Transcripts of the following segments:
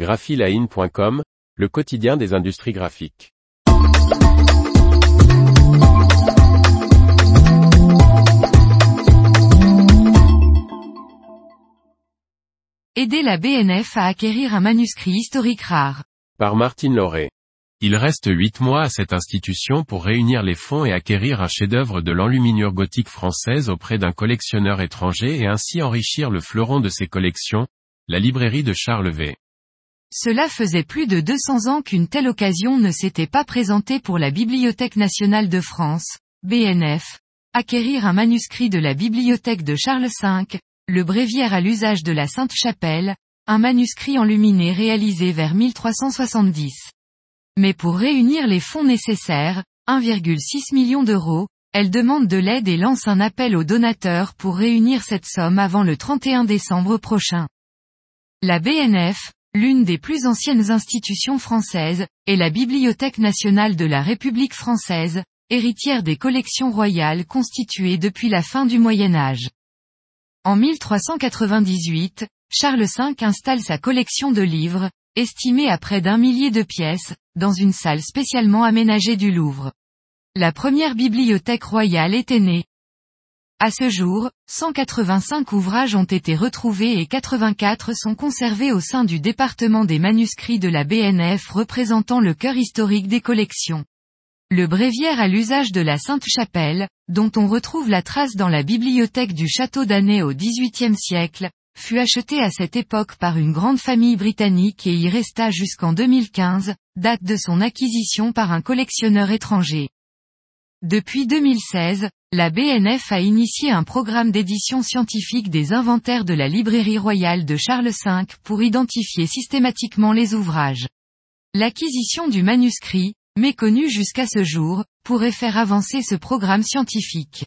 graphiline.com, le quotidien des industries graphiques. Aider la BNF à acquérir un manuscrit historique rare. Par Martine Lauré. Il reste huit mois à cette institution pour réunir les fonds et acquérir un chef-d'œuvre de l'enluminure gothique française auprès d'un collectionneur étranger et ainsi enrichir le fleuron de ses collections, la librairie de Charles V. Cela faisait plus de 200 ans qu'une telle occasion ne s'était pas présentée pour la Bibliothèque nationale de France, BNF. Acquérir un manuscrit de la bibliothèque de Charles V, le bréviaire à l'usage de la Sainte-Chapelle, un manuscrit enluminé réalisé vers 1370. Mais pour réunir les fonds nécessaires, 1,6 million d'euros, elle demande de l'aide et lance un appel aux donateurs pour réunir cette somme avant le 31 décembre prochain. La BNF, l'une des plus anciennes institutions françaises, est la Bibliothèque nationale de la République française, héritière des collections royales constituées depuis la fin du Moyen Âge. En 1398, Charles V installe sa collection de livres, estimée à près d'un millier de pièces, dans une salle spécialement aménagée du Louvre. La première bibliothèque royale était née. À ce jour, 185 ouvrages ont été retrouvés et 84 sont conservés au sein du département des manuscrits de la BNF représentant le cœur historique des collections. Le bréviaire à l'usage de la Sainte-Chapelle, dont on retrouve la trace dans la bibliothèque du château d'Année au XVIIIe siècle, fut acheté à cette époque par une grande famille britannique et y resta jusqu'en 2015, date de son acquisition par un collectionneur étranger. Depuis 2016, la BNF a initié un programme d'édition scientifique des inventaires de la librairie royale de Charles V pour identifier systématiquement les ouvrages. L'acquisition du manuscrit, méconnu jusqu'à ce jour, pourrait faire avancer ce programme scientifique.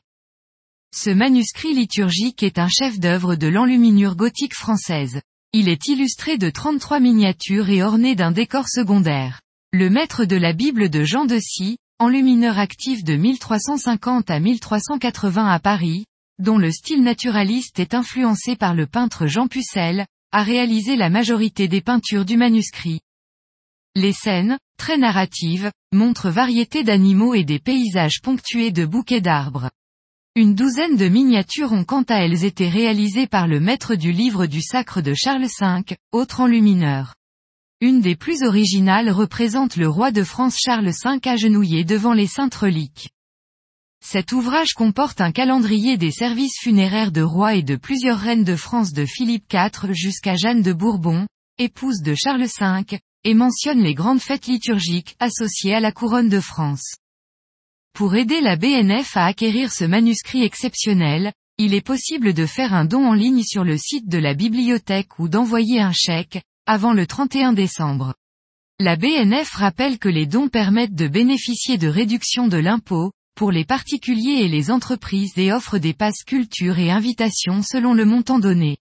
Ce manuscrit liturgique est un chef-d'œuvre de l'enluminure gothique française. Il est illustré de 33 miniatures et orné d'un décor secondaire. Le maître de la Bible de Jean de Scie, enlumineur actif de 1350 à 1380 à Paris, dont le style naturaliste est influencé par le peintre Jean Pucelle, a réalisé la majorité des peintures du manuscrit. Les scènes, très narratives, montrent variété d'animaux et des paysages ponctués de bouquets d'arbres. Une douzaine de miniatures ont quant à elles été réalisées par le maître du livre du sacre de Charles V, autre enlumineur. Une des plus originales représente le roi de France Charles V agenouillé devant les saintes reliques. Cet ouvrage comporte un calendrier des services funéraires de rois et de plusieurs reines de France de Philippe IV jusqu'à Jeanne de Bourbon, épouse de Charles V, et mentionne les grandes fêtes liturgiques associées à la couronne de France. Pour aider la BNF à acquérir ce manuscrit exceptionnel, il est possible de faire un don en ligne sur le site de la bibliothèque ou d'envoyer un chèque, avant le 31 décembre. La BNF rappelle que les dons permettent de bénéficier de réductions de l'impôt, pour les particuliers et les entreprises et offre des passes culture et invitations selon le montant donné.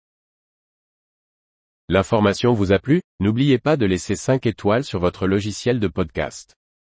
L'information vous a plu? N'oubliez pas de laisser 5 étoiles sur votre logiciel de podcast.